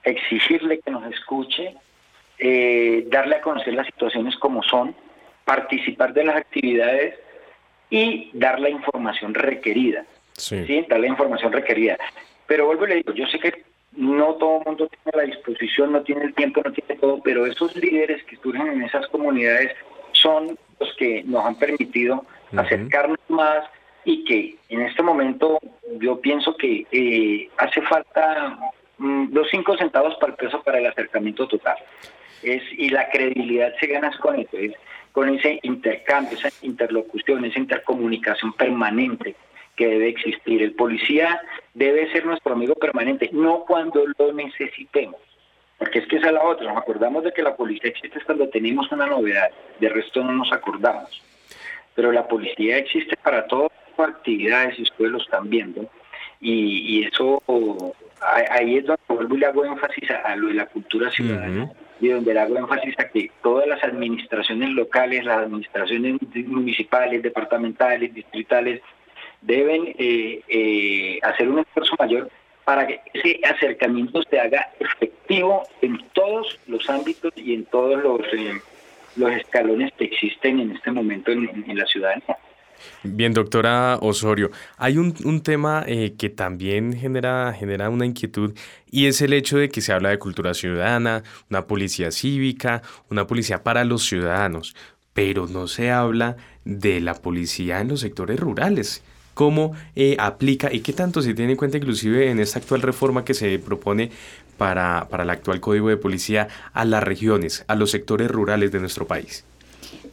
exigirle que nos escuche, eh, darle a conocer las situaciones como son, participar de las actividades y dar la información requerida. Sí. Dar la información requerida. Pero vuelvo y le digo, yo sé que no todo el mundo tiene la disposición, no tiene el tiempo, no tiene todo, pero esos líderes que surgen en esas comunidades son los que nos han permitido acercarnos más y que en este momento yo pienso que eh, hace falta mm, los cinco centavos para el peso para el acercamiento total. Es, y la credibilidad se gana con eso, con ese intercambio, esa interlocución, esa intercomunicación permanente que debe existir. El policía debe ser nuestro amigo permanente, no cuando lo necesitemos. Porque es que esa es la otra, nos acordamos de que la policía existe cuando tenemos una novedad, de resto no nos acordamos. Pero la policía existe para las actividades y ustedes lo están viendo. Y, eso, ahí es donde vuelvo y le hago énfasis a, lo de la cultura ciudadana. Y donde le hago énfasis a que todas las administraciones locales, las administraciones municipales, departamentales, distritales, deben eh, eh, hacer un esfuerzo mayor para que ese acercamiento se haga efectivo en todos los ámbitos y en todos los, eh, los escalones que existen en este momento en, la ciudadanía. Bien, doctora Osorio, hay un, tema que también genera, genera una inquietud y es el hecho de que se habla de cultura ciudadana, una policía cívica, una policía para los ciudadanos, pero no se habla de la policía en los sectores rurales. Cómo eh, aplica y qué tanto se tiene en cuenta inclusive en esta actual reforma que se propone para, para el actual Código de Policía a las regiones, a los sectores rurales de nuestro país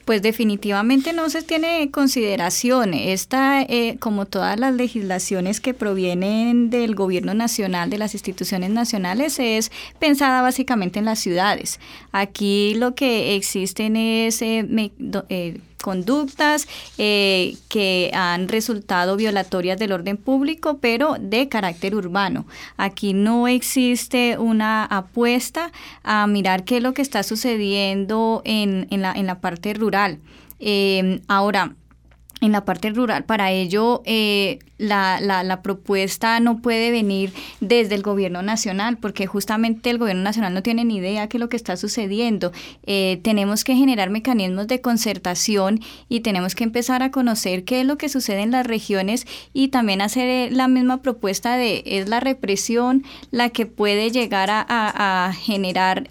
pues definitivamente no se tiene en consideración. Esta, eh, como todas las legislaciones que provienen del gobierno nacional, de las instituciones nacionales, es pensada básicamente en las ciudades. Aquí lo que existen es eh, eh, conductas eh, que han resultado violatorias del orden público, pero de carácter urbano. Aquí no existe una apuesta a mirar qué es lo que está sucediendo en, en, la, en la parte rural. Eh, ahora, en la parte rural. Para ello, eh, la, la, propuesta no puede venir desde el gobierno nacional, porque justamente el gobierno nacional no tiene ni idea es lo que está sucediendo. Eh, tenemos que generar mecanismos de concertación y tenemos que empezar a conocer qué es lo que sucede en las regiones y también hacer eh, la misma propuesta de es la represión la que puede llegar a, a, generar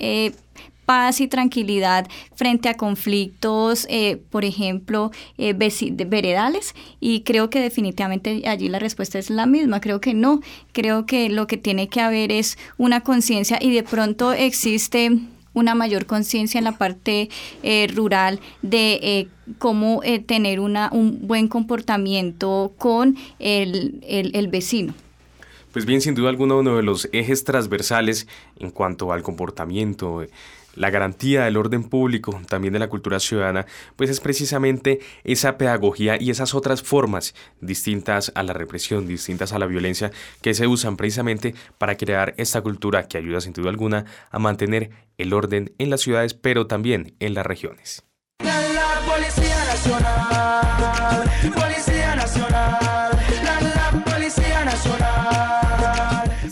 paz y tranquilidad frente a conflictos, eh, por ejemplo, eh, veredales? Y creo que definitivamente allí la respuesta es la misma. Creo que no. Creo que lo que tiene que haber es una conciencia y de pronto existe una mayor conciencia en la parte eh, rural de cómo tener una, un buen comportamiento con el, el, el vecino. Pues bien, sin duda alguna uno de los ejes transversales en cuanto al comportamiento la garantía del orden público, también de la cultura ciudadana, pues es precisamente esa pedagogía y esas otras formas distintas a la represión, distintas a la violencia, que se usan precisamente para crear esta cultura que ayuda sin duda alguna a mantener el orden en las ciudades, pero también en las regiones.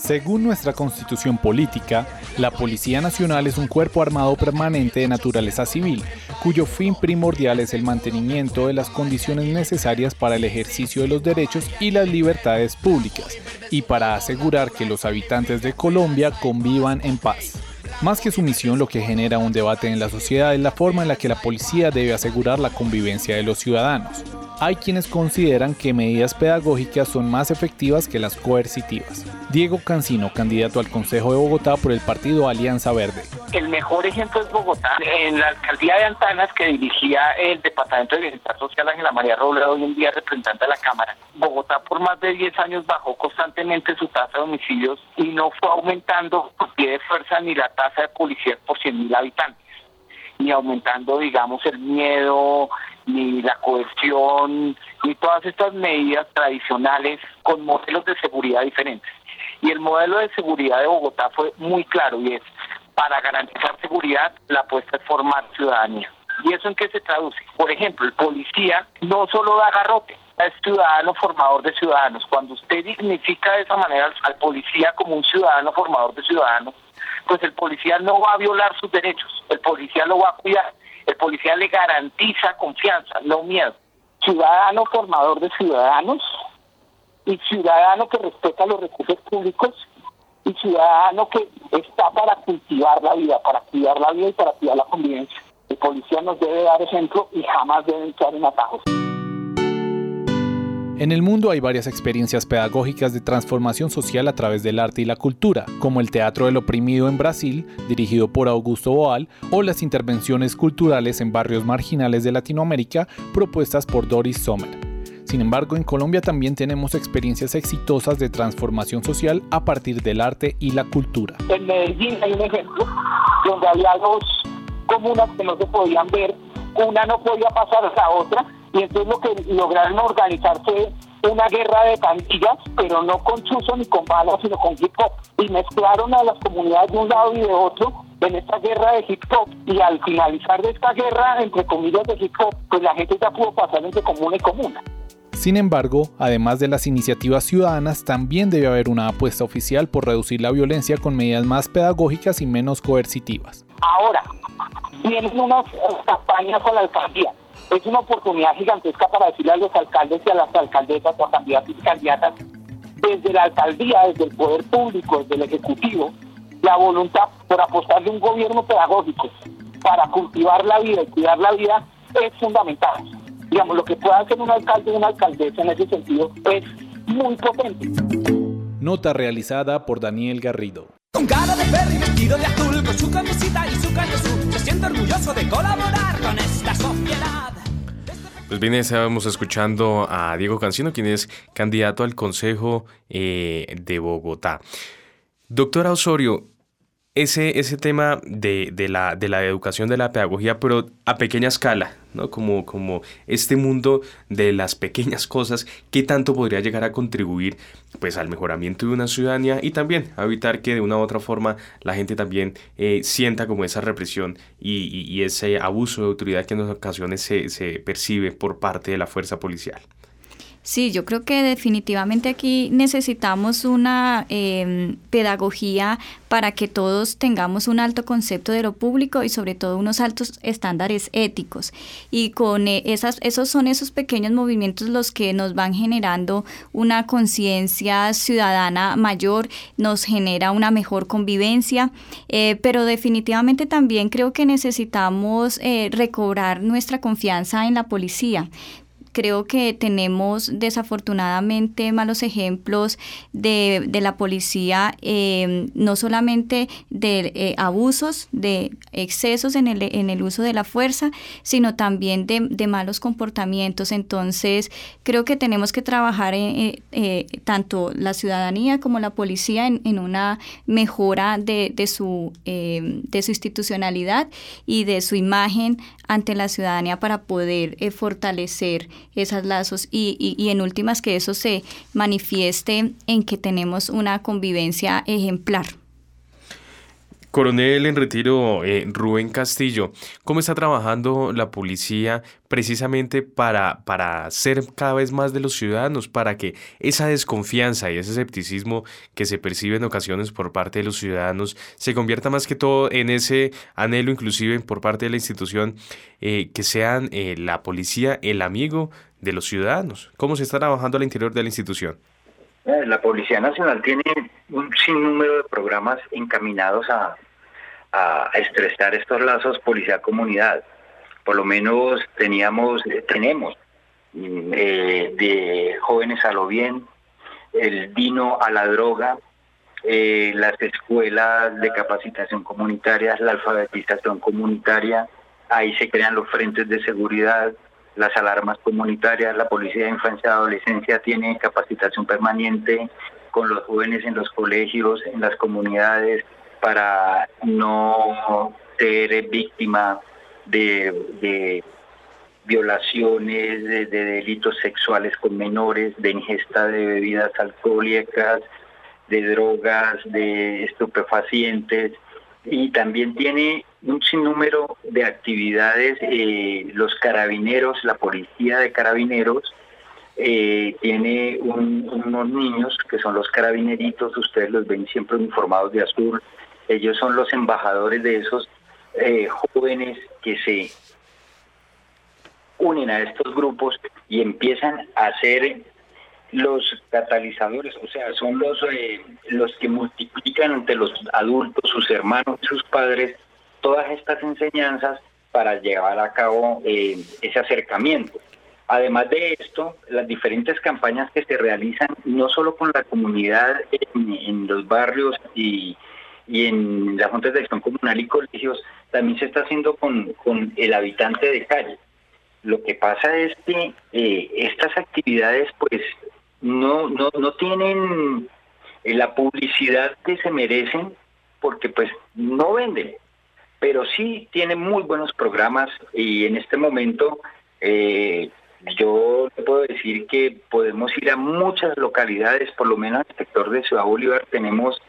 Según nuestra constitución política, la Policía Nacional es un cuerpo armado permanente de naturaleza civil, cuyo fin primordial es el mantenimiento de las condiciones necesarias para el ejercicio de los derechos y las libertades públicas, y para asegurar que los habitantes de Colombia convivan en paz. Más que su misión, lo que genera un debate en la sociedad es la forma en la que la policía debe asegurar la convivencia de los ciudadanos hay quienes consideran que medidas pedagógicas son más efectivas que las coercitivas. Diego Cancino, candidato al Consejo de Bogotá por el partido Alianza Verde. El mejor ejemplo es Bogotá. En la alcaldía de Antanas, que dirigía el Departamento de Bienestar Social Ángela María Robledo, hoy en día representante de la Cámara, Bogotá por más de 10 años bajó constantemente su tasa de homicidios y no fue aumentando por pie de fuerza ni la tasa de policía por 100.000 habitantes ni aumentando, digamos, el miedo, ni la cohesión, ni todas estas medidas tradicionales con modelos de seguridad diferentes. Y el modelo de seguridad de Bogotá fue muy claro y es, para garantizar seguridad, la apuesta es formar ciudadanía. ¿Y eso en qué se traduce? Por ejemplo, el policía no solo da garrote, es ciudadano formador de ciudadanos. Cuando usted dignifica de esa manera al policía como un ciudadano formador de ciudadanos, pues el policía no va a violar sus derechos, el policía lo va a cuidar, el policía le garantiza confianza, no miedo. Ciudadano formador de ciudadanos y ciudadano que respeta los recursos públicos y ciudadano que está para cultivar la vida, para cuidar la vida y para cuidar la convivencia. El policía nos debe dar ejemplo y jamás debe entrar en atajos. En el mundo hay varias experiencias pedagógicas de transformación social a través del arte y la cultura, como el Teatro del Oprimido en Brasil, dirigido por Augusto Boal, o las intervenciones culturales en barrios marginales de Latinoamérica, propuestas por Doris Sommer. Sin embargo, en Colombia también tenemos experiencias exitosas de transformación social a partir del arte y la cultura. En Medellín hay un ejemplo donde había dos comunas que no se podían ver, una no podía pasar a la otra, y entonces lo que lograron organizar fue una guerra de pandillas, pero no con chuzo ni con balas, sino con hip hop. Y mezclaron a las comunidades de un lado y de otro en esta guerra de hip hop. Y al finalizar de esta guerra, entre comillas, de hip hop, pues la gente ya pudo pasar entre comuna y comuna. Sin embargo, además de las iniciativas ciudadanas, también debe haber una apuesta oficial por reducir la violencia con medidas más pedagógicas y menos coercitivas. Ahora, vienen unas campañas con la alcaldía es una oportunidad gigantesca para decirle a los alcaldes y a las alcaldesas o candidatos y candidatas desde la alcaldía, desde el poder público, desde el ejecutivo, la voluntad por apostarle un gobierno pedagógico para cultivar la vida y cuidar la vida es fundamental. Digamos, lo que pueda hacer un alcalde o una alcaldesa en ese sentido es muy potente. Nota realizada por Daniel Garrido. Con cara de perro y vestido de azul, con su camisita y su se siente orgulloso de colaborar con esta sociedad. Pues bien, estábamos escuchando a Diego Cancino, quien es candidato al Consejo eh, de Bogotá. Doctora Osorio, ese, ese tema de, de, la, de la educación, de la pedagogía, pero a pequeña escala, ¿no? Como, como este mundo de las pequeñas cosas, ¿qué tanto podría llegar a contribuir pues, al mejoramiento de una ciudadanía y también a evitar que de una u otra forma la gente también eh, sienta como esa represión y, y, ese abuso de autoridad que en ocasiones se, se percibe por parte de la fuerza policial? Sí, yo creo que definitivamente aquí necesitamos una eh, pedagogía para que todos tengamos un alto concepto de lo público y sobre todo unos altos estándares éticos. Y con eh, esas, esos son esos pequeños movimientos los que nos van generando una conciencia ciudadana mayor, nos genera una mejor convivencia, eh, pero definitivamente también creo que necesitamos eh, recobrar nuestra confianza en la policía creo que tenemos desafortunadamente malos ejemplos de, de la policía, eh, no solamente de eh, abusos, de excesos en el, en el uso de la fuerza, sino también de, malos comportamientos. Entonces, creo que tenemos que trabajar en, eh, tanto la ciudadanía como la policía en, en una mejora de, de, su, de su institucionalidad y de su imagen ante la ciudadanía para poder fortalecer esos lazos y, y, y, en últimas que eso se manifieste en que tenemos una convivencia ejemplar. Coronel en retiro eh, Rubén Castillo, ¿cómo está trabajando la policía precisamente para, para ser cada vez más de los ciudadanos, para que esa desconfianza y ese escepticismo que se percibe en ocasiones por parte de los ciudadanos se convierta más que todo en ese anhelo inclusive por parte de la institución eh, que sean eh, la policía el amigo de los ciudadanos? ¿Cómo se está trabajando al interior de la institución? La Policía Nacional tiene un sinnúmero de programas encaminados a, a estresar estos lazos policía-comunidad. Por lo menos teníamos, tenemos eh, de jóvenes a lo bien, el vino a la droga, eh, las escuelas de capacitación comunitaria, la alfabetización comunitaria, ahí se crean los frentes de seguridad, las alarmas comunitarias, la Policía de Infancia y Adolescencia tiene capacitación permanente con los jóvenes en los colegios, en las comunidades, para no ser víctima de, violaciones, de, delitos sexuales con menores, de ingesta de bebidas alcohólicas, de drogas, de estupefacientes. Y también tiene un sinnúmero de actividades. Eh, los carabineros, la policía de carabineros, eh, tiene un, unos niños que son los carabineritos, ustedes los ven siempre uniformados de azul. Ellos son los embajadores de esos eh, jóvenes que se unen a estos grupos y empiezan a hacer los catalizadores, o sea, son los, los que multiplican entre los adultos, sus hermanos, sus padres, todas estas enseñanzas para llevar a cabo eh, ese acercamiento. Además de esto, las diferentes campañas que se realizan, no solo con la comunidad en, los barrios y, y, en las juntas de acción comunal y colegios, también se está haciendo con, con el habitante de calle. Lo que pasa es que eh, estas actividades, pues, no, no, no tienen la publicidad que se merecen porque pues no venden, pero sí tienen muy buenos programas y en este momento eh, yo puedo decir que podemos ir a muchas localidades, por lo menos en el sector de Ciudad Bolívar tenemos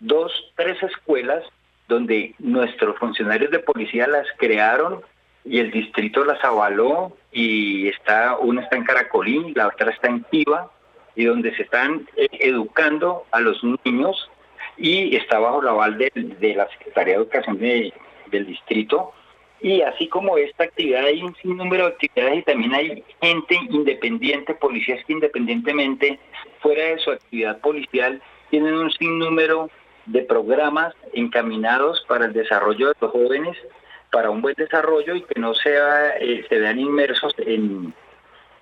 dos, tres escuelas donde nuestros funcionarios de policía las crearon y el distrito las avaló y está una está en Caracolín, la otra está en Piva y donde se están eh, educando a los niños y está bajo la aval de, de la Secretaría de Educación de, del distrito y así como esta actividad hay un sinnúmero de actividades y también hay gente independiente, policías que independientemente fuera de su actividad policial tienen un sinnúmero de programas encaminados para el desarrollo de los jóvenes para un buen desarrollo y que no sea, eh, se vean inmersos en,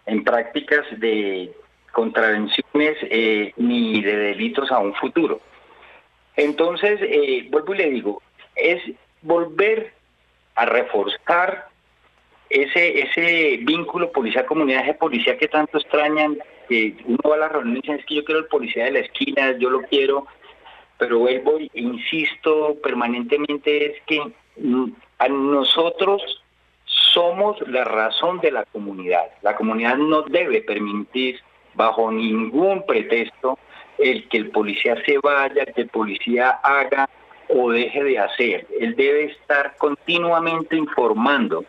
en prácticas de contravenciones eh, ni de delitos a un futuro. Entonces, eh, vuelvo y le digo, es volver a reforzar ese, ese vínculo policía-comunidad, ese policía que tanto extrañan, que uno va a las reuniones y dice, es que yo quiero el policía de la esquina, yo lo quiero, pero vuelvo e insisto permanentemente, es que mm, a nosotros somos la razón de la comunidad. La comunidad no debe permitir bajo ningún pretexto el que el policía se vaya, que el policía haga o deje de hacer. Él debe estar continuamente informando,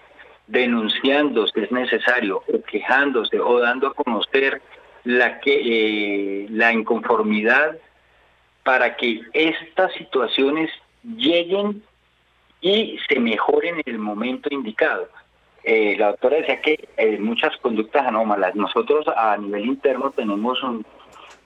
denunciando si es necesario, o quejándose o dando a conocer la, que, eh, la inconformidad para que estas situaciones lleguen y se mejoren en el momento indicado. Eh, la doctora decía que hay muchas conductas anómalas. Nosotros a nivel interno tenemos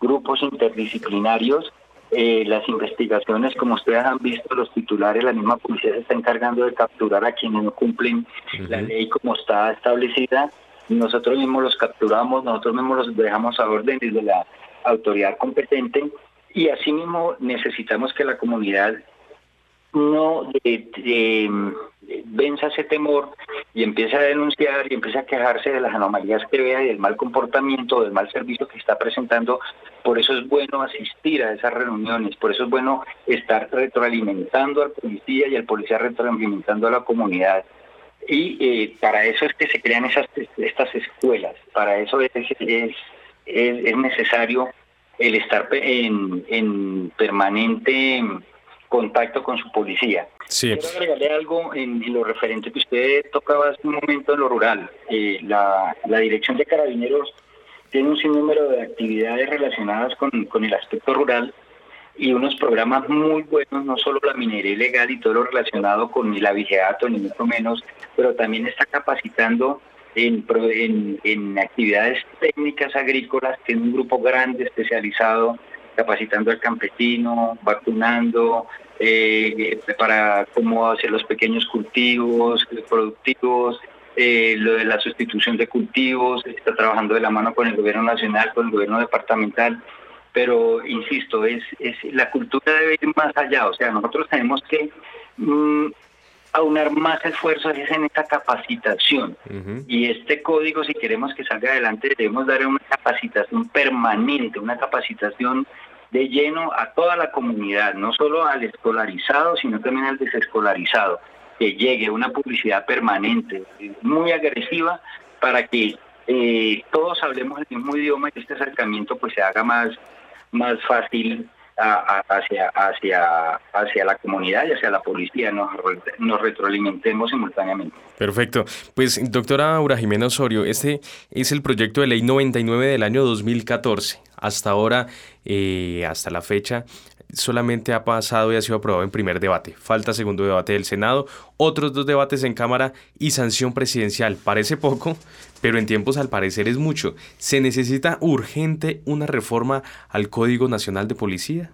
grupos interdisciplinarios. Eh, las investigaciones, como ustedes han visto, los titulares, la misma policía se está encargando de capturar a quienes no cumplen la ley como está establecida. Nosotros mismos los capturamos, nosotros mismos los dejamos a órdenes de la autoridad competente y asimismo necesitamos que la comunidad no venza ese temor y empiece a denunciar y empiece a quejarse de las anomalías que vea y del mal comportamiento, del mal servicio que está presentando. Por eso es bueno asistir a esas reuniones, por eso es bueno estar retroalimentando al policía y el policía retroalimentando a la comunidad. Y eh, para eso es que se crean esas, estas escuelas, para eso es, es, es necesario el estar en, en permanente contacto con su policía. Sí. Quiero agregarle algo en, lo referente que usted tocaba hace un momento en lo rural. Eh, la, Dirección de Carabineros tiene un sinnúmero de actividades relacionadas con, con el aspecto rural y unos programas muy buenos, no solo la minería ilegal y todo lo relacionado con el abigeato, ni mucho menos, pero también está capacitando en, en, en actividades técnicas agrícolas, tiene un grupo grande especializado capacitando al campesino, vacunando, eh, para cómo hacer los pequeños cultivos productivos, eh, lo de la sustitución de cultivos, está trabajando de la mano con el gobierno nacional, con el gobierno departamental, pero insisto, es, es la cultura debe ir más allá, o sea, nosotros tenemos que mm, aunar más esfuerzos en esta capacitación. Y este código, si queremos que salga adelante, debemos dar una capacitación permanente, una capacitación de lleno a toda la comunidad, no solo al escolarizado, sino también al desescolarizado, que llegue una publicidad permanente, muy agresiva, para que eh, todos hablemos el mismo idioma y este acercamiento pues se haga más, más fácil hacia, hacia, hacia la comunidad y hacia la policía, nos, nos retroalimentemos simultáneamente. Perfecto. Pues, doctora Aura Jimena Osorio, este es el proyecto de ley 99 del año 2014. Hasta ahora, eh, hasta la fecha, solamente ha pasado y ha sido aprobado en primer debate. Falta segundo debate del Senado, otros dos debates en Cámara y sanción presidencial. Parece poco, pero en tiempos al parecer es mucho. ¿Se necesita urgente una reforma al Código Nacional de Policía?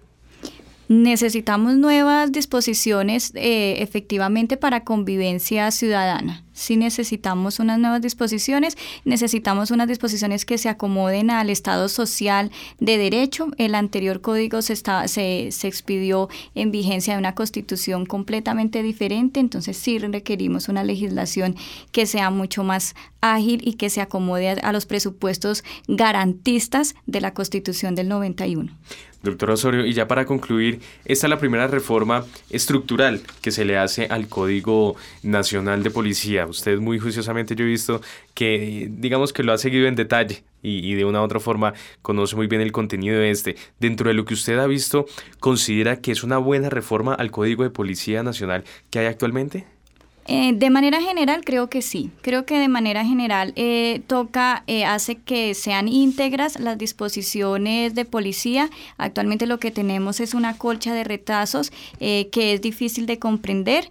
Necesitamos nuevas disposiciones eh, efectivamente para convivencia ciudadana si necesitamos unas nuevas disposiciones, necesitamos unas disposiciones que se acomoden al estado social de derecho. El anterior código se, está, se, se expidió en vigencia de una constitución completamente diferente, entonces sí requerimos una legislación que sea mucho más ágil y que se acomode a, los presupuestos garantistas de la constitución del 91. Doctor Osorio, y ya para concluir, esta es la primera reforma estructural que se le hace al Código Nacional de Policía usted muy juiciosamente yo he visto que digamos que lo ha seguido en detalle y, de una u otra forma conoce muy bien el contenido de este. Dentro de lo que usted ha visto, ¿considera que es una buena reforma al Código de Policía Nacional que hay actualmente? Eh, de manera general creo que sí, creo que de manera general eh, toca, eh, hace que sean íntegras las disposiciones de policía. Actualmente lo que tenemos es una colcha de retazos que es difícil de comprender,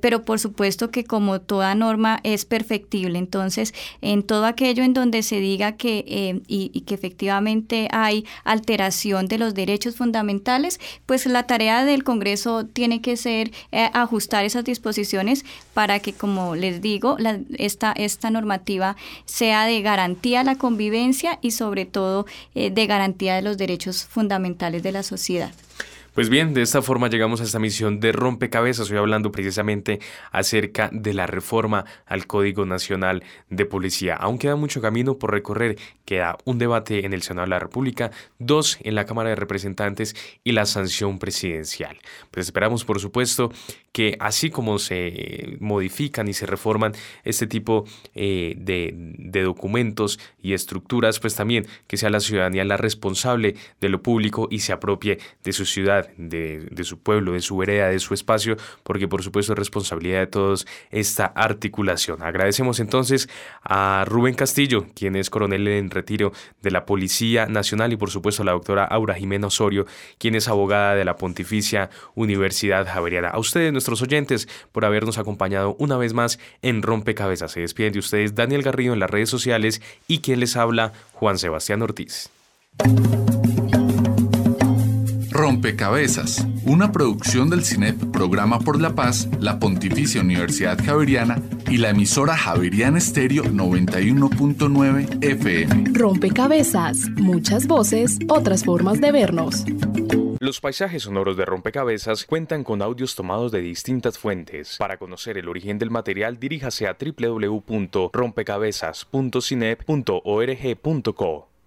pero por supuesto que como toda norma es perfectible. Entonces, en todo aquello en donde se diga que y, que efectivamente hay alteración de los derechos fundamentales, pues la tarea del Congreso tiene que ser ajustar esas disposiciones para que, como les digo, esta, esta normativa sea de garantía a la convivencia y sobre todo eh, de garantía de los derechos fundamentales de la sociedad. Pues bien, de esta forma llegamos a esta misión de rompecabezas. Estoy hablando precisamente acerca de la reforma al Código Nacional de Policía. Aún queda mucho camino por recorrer. Queda un debate en el Senado de la República, dos en la Cámara de Representantes y la sanción presidencial. Pues esperamos, por supuesto, que así como se modifican y se reforman este tipo eh, de, documentos y estructuras, pues también que sea la ciudadanía la responsable de lo público y se apropie de su ciudad, de, de su pueblo, de su vereda, de su espacio, porque por supuesto es responsabilidad de todos esta articulación. Agradecemos entonces a Rubén Castillo, quien es coronel en retiro de la Policía Nacional y por supuesto a la doctora Aura Jimena Osorio, quien es abogada de la Pontificia Universidad Javeriana. A ustedes, nuestros oyentes, por habernos acompañado una vez más en Rompecabezas. Se despiden de ustedes Daniel Garrido en las redes sociales y quien les habla, Juan Sebastián Ortiz. Rompecabezas, una producción del CINEP Programa por la Paz, la Pontificia Universidad Javeriana y la emisora Javeriana Estéreo 91.9 FM. Rompecabezas, muchas voces, otras formas de vernos. Los paisajes sonoros de Rompecabezas cuentan con audios tomados de distintas fuentes. Para conocer el origen del material, diríjase a www.rompecabezas.cinep.org.co.